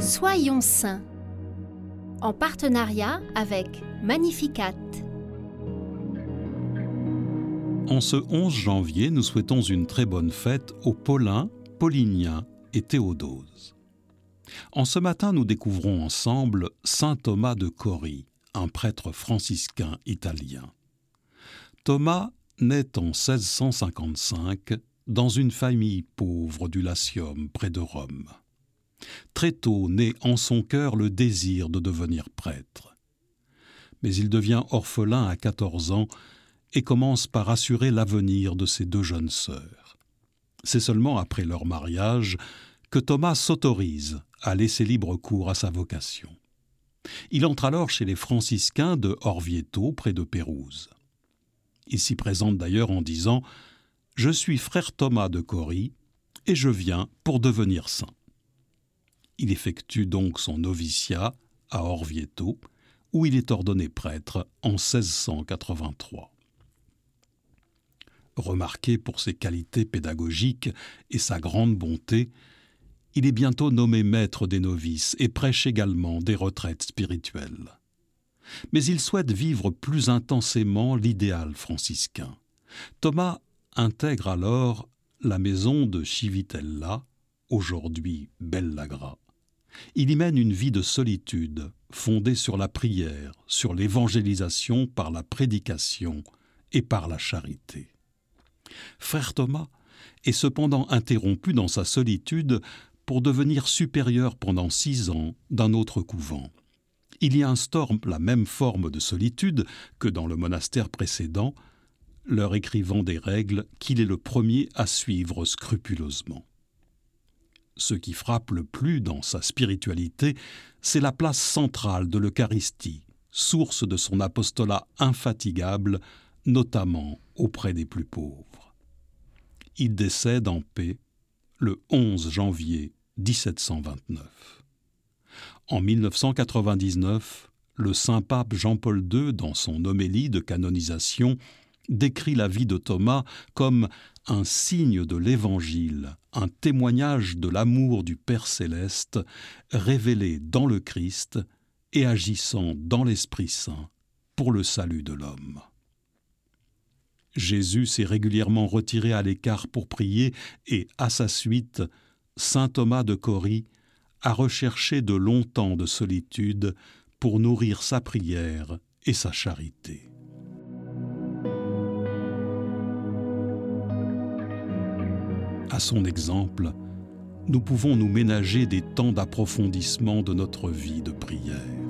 Soyons saints en partenariat avec Magnificat. En ce 11 janvier, nous souhaitons une très bonne fête aux Paulins, Pauliniens et Théodose. En ce matin, nous découvrons ensemble Saint Thomas de Cory, un prêtre franciscain italien. Thomas naît en 1655 dans une famille pauvre du Latium près de Rome. Très tôt naît en son cœur le désir de devenir prêtre. Mais il devient orphelin à 14 ans et commence par assurer l'avenir de ses deux jeunes sœurs. C'est seulement après leur mariage que Thomas s'autorise à laisser libre cours à sa vocation. Il entre alors chez les franciscains de Orvieto près de Pérouse. Il s'y présente d'ailleurs en disant Je suis frère Thomas de Cory et je viens pour devenir saint. Il effectue donc son noviciat à Orvieto, où il est ordonné prêtre en 1683. Remarqué pour ses qualités pédagogiques et sa grande bonté, il est bientôt nommé maître des novices et prêche également des retraites spirituelles. Mais il souhaite vivre plus intensément l'idéal franciscain. Thomas intègre alors la maison de Civitella, aujourd'hui Bellagra, il y mène une vie de solitude, fondée sur la prière, sur l'évangélisation par la prédication et par la charité. Frère Thomas est cependant interrompu dans sa solitude pour devenir supérieur pendant six ans d'un autre couvent. Il y instaure la même forme de solitude que dans le monastère précédent, leur écrivant des règles qu'il est le premier à suivre scrupuleusement ce qui frappe le plus dans sa spiritualité, c'est la place centrale de l'Eucharistie, source de son apostolat infatigable, notamment auprès des plus pauvres. Il décède en paix le 11 janvier 1729. En 1999, le saint pape Jean-Paul II, dans son homélie de canonisation, décrit la vie de Thomas comme un signe de l'Évangile, un témoignage de l'amour du Père céleste révélé dans le Christ et agissant dans l'Esprit Saint pour le salut de l'homme. Jésus s'est régulièrement retiré à l'écart pour prier et, à sa suite, Saint Thomas de Cory a recherché de longtemps de solitude pour nourrir sa prière et sa charité. À son exemple, nous pouvons nous ménager des temps d'approfondissement de notre vie de prière.